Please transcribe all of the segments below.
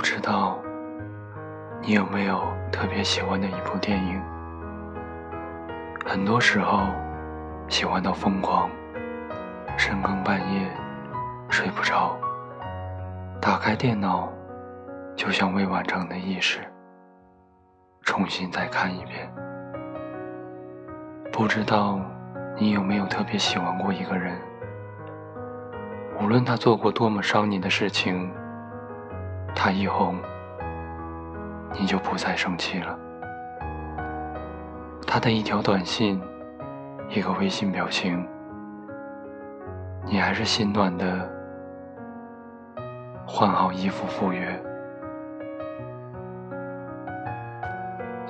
不知道你有没有特别喜欢的一部电影？很多时候喜欢到疯狂，深更半夜睡不着，打开电脑就像未完成的意识，重新再看一遍。不知道你有没有特别喜欢过一个人？无论他做过多么伤你的事情，他一红，你就不再生气了。他的一条短信，一个微信表情，你还是心暖的，换好衣服赴约。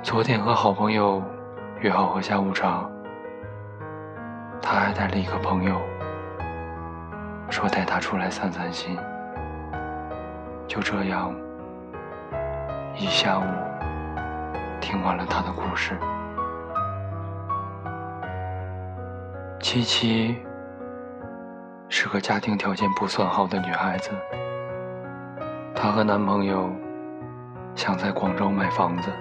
昨天和好朋友约好喝下午茶，他还带了一个朋友。说带他出来散散心，就这样一下午听完了他的故事。七七是个家庭条件不算好的女孩子，她和男朋友想在广州买房子，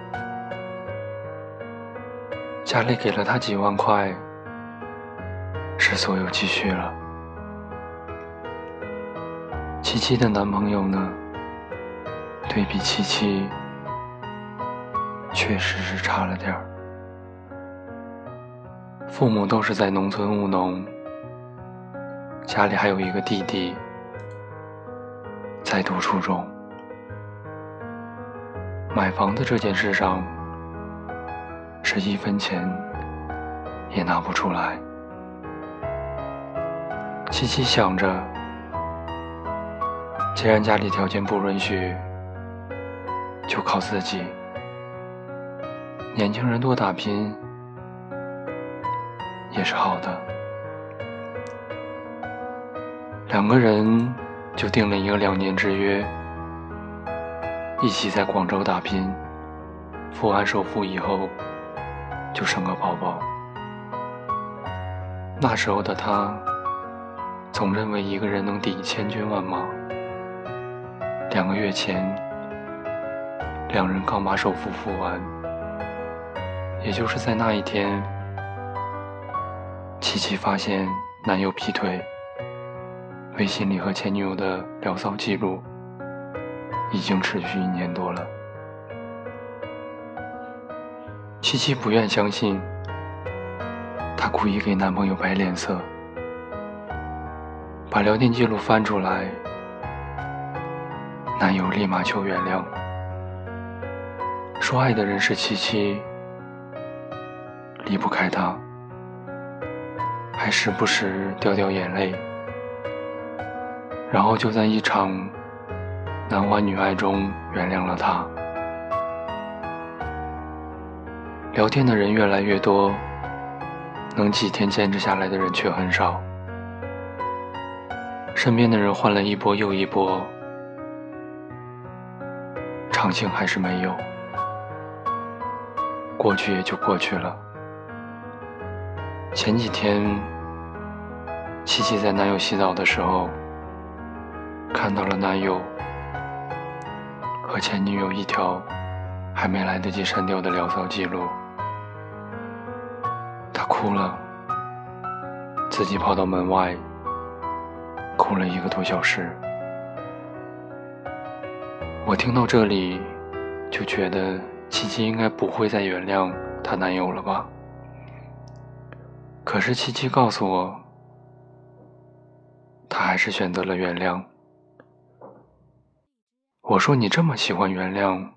家里给了她几万块，是所有积蓄了。七七的男朋友呢？对比七七，确实是差了点儿。父母都是在农村务农，家里还有一个弟弟在读初中。买房子这件事上，是一分钱也拿不出来。七七想着。既然家里条件不允许，就靠自己。年轻人多打拼也是好的。两个人就定了一个两年之约，一起在广州打拼，付完首付以后就生个宝宝。那时候的他，总认为一个人能抵千军万马。两个月前，两人刚把首付付完，也就是在那一天，琪琪发现男友劈腿，微信里和前女友的聊骚记录已经持续一年多了。琪琪不愿相信，她故意给男朋友摆脸色，把聊天记录翻出来。男友立马求原谅，说爱的人是七七，离不开他，还时不时掉掉眼泪，然后就在一场男欢女爱中原谅了他。聊天的人越来越多，能几天坚持下来的人却很少，身边的人换了一波又一波。长情还是没有，过去也就过去了。前几天，七七在男友洗澡的时候，看到了男友和前女友一条还没来得及删掉的聊骚记录，她哭了，自己跑到门外，哭了一个多小时。我听到这里，就觉得琪琪应该不会再原谅她男友了吧？可是琪琪告诉我，她还是选择了原谅。我说你这么喜欢原谅，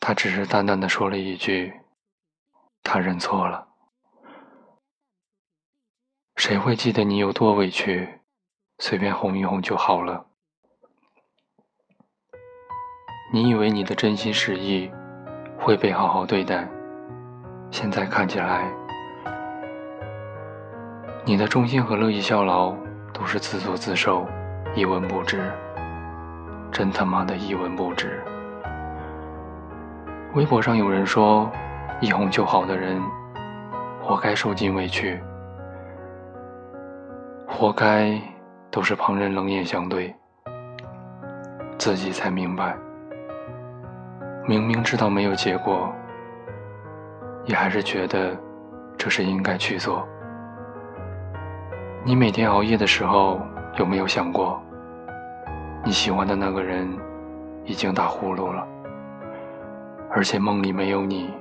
她只是淡淡的说了一句：“她认错了。”谁会记得你有多委屈？随便哄一哄就好了。你以为你的真心实意会被好好对待，现在看起来，你的忠心和乐意效劳都是自作自受，一文不值，真他妈的一文不值。微博上有人说，一哄就好的人，活该受尽委屈，活该都是旁人冷眼相对。自己才明白，明明知道没有结果，也还是觉得这是应该去做。你每天熬夜的时候，有没有想过，你喜欢的那个人已经打呼噜了，而且梦里没有你，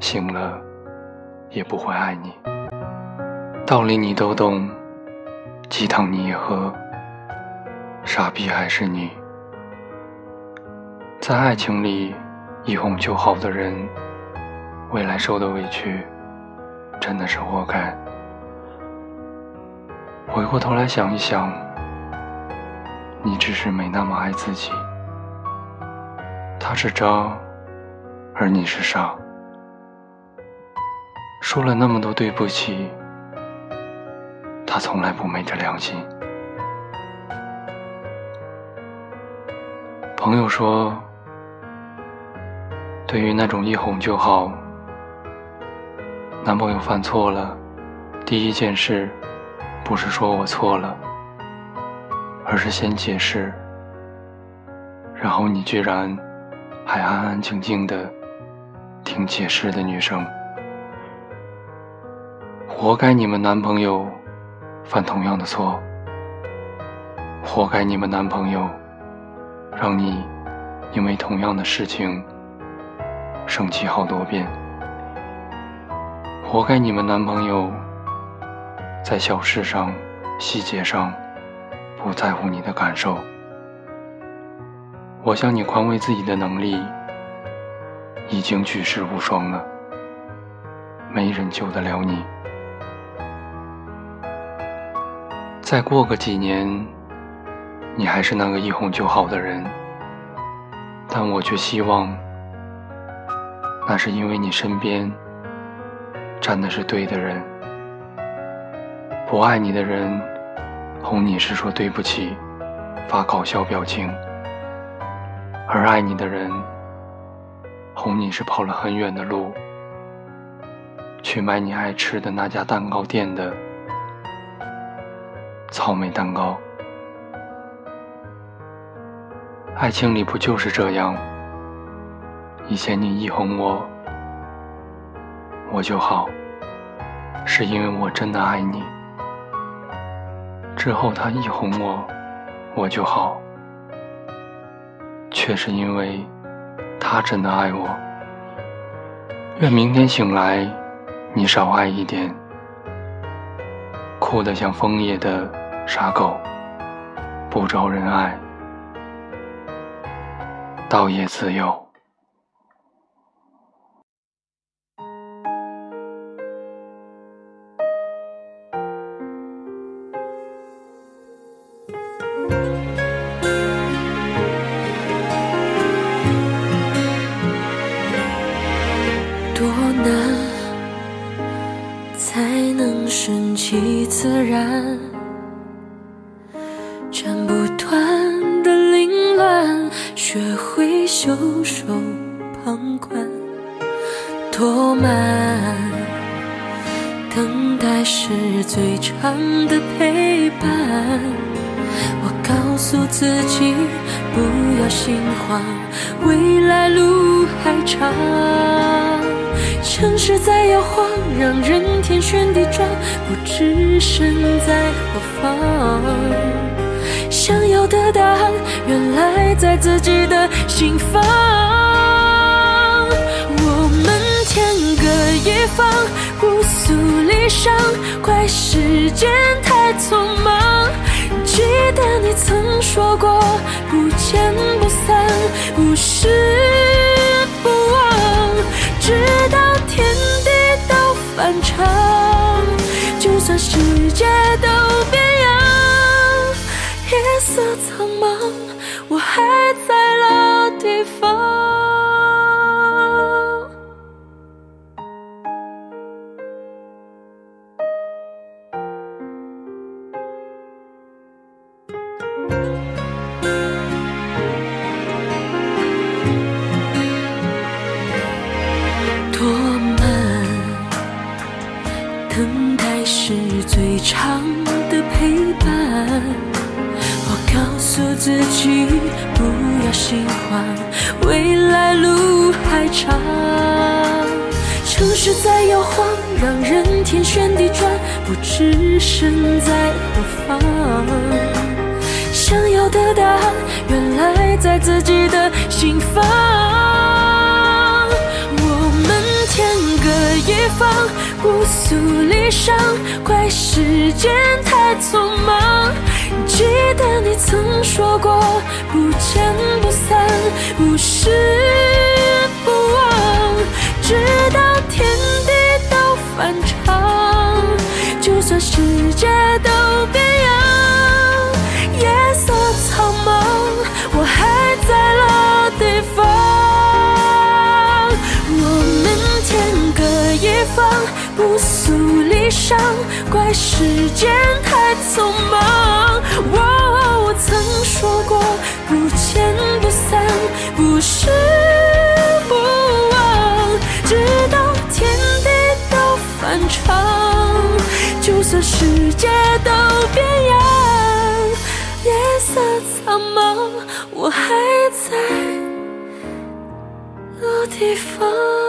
醒了也不会爱你。道理你都懂，鸡汤你也喝，傻逼还是你。在爱情里，一哄就好的人，未来受的委屈，真的是活该。回过头来想一想，你只是没那么爱自己。他是渣，而你是傻。说了那么多对不起，他从来不昧着良心。朋友说。对于那种一哄就好，男朋友犯错了，第一件事不是说我错了，而是先解释，然后你居然还安安静静的听解释的女生，活该你们男朋友犯同样的错，活该你们男朋友让你因为同样的事情。生气好多遍，活该你们男朋友在小事上、细节上不在乎你的感受。我向你宽慰自己的能力已经举世无双了，没人救得了你。再过个几年，你还是那个一哄就好的人，但我却希望。那是因为你身边站的是对的人，不爱你的人哄你是说对不起，发搞笑表情；而爱你的人哄你是跑了很远的路，去买你爱吃的那家蛋糕店的草莓蛋糕。爱情里不就是这样？以前你一哄我，我就好，是因为我真的爱你。之后他一哄我，我就好，却是因为他真的爱我。愿明天醒来，你少爱一点，哭得像枫叶的傻狗，不招人爱，倒也自由。自然？斩不断的凌乱，学会袖手旁观。多慢，等待是最长的陪伴。我告诉自己不要心慌，未来路还长。城市在摇晃，让人天旋地转，不知身在何方。想要的答案，原来在自己的心房。我们天各一方，互诉离殇，怪时间太匆忙。记得你曾说过，不见不散，不是反常，就算世界都变样，夜色苍茫，我还在老地方。等待是最长的陪伴。我。告诉自己不要心慌，未来路还长。城市在摇晃，让人天旋地转，不知身在何方。想要的答案，原来在自己的心房。不诉离伤，怪时间太匆忙。记得你曾说过，不见不散，不是不忘。直到天地都反常，就算世界都不诉离伤，怪时间太匆忙。我曾说过不见不散，不是不忘。直到天地都反常，就算世界都变样，夜色苍茫，我还在老地方。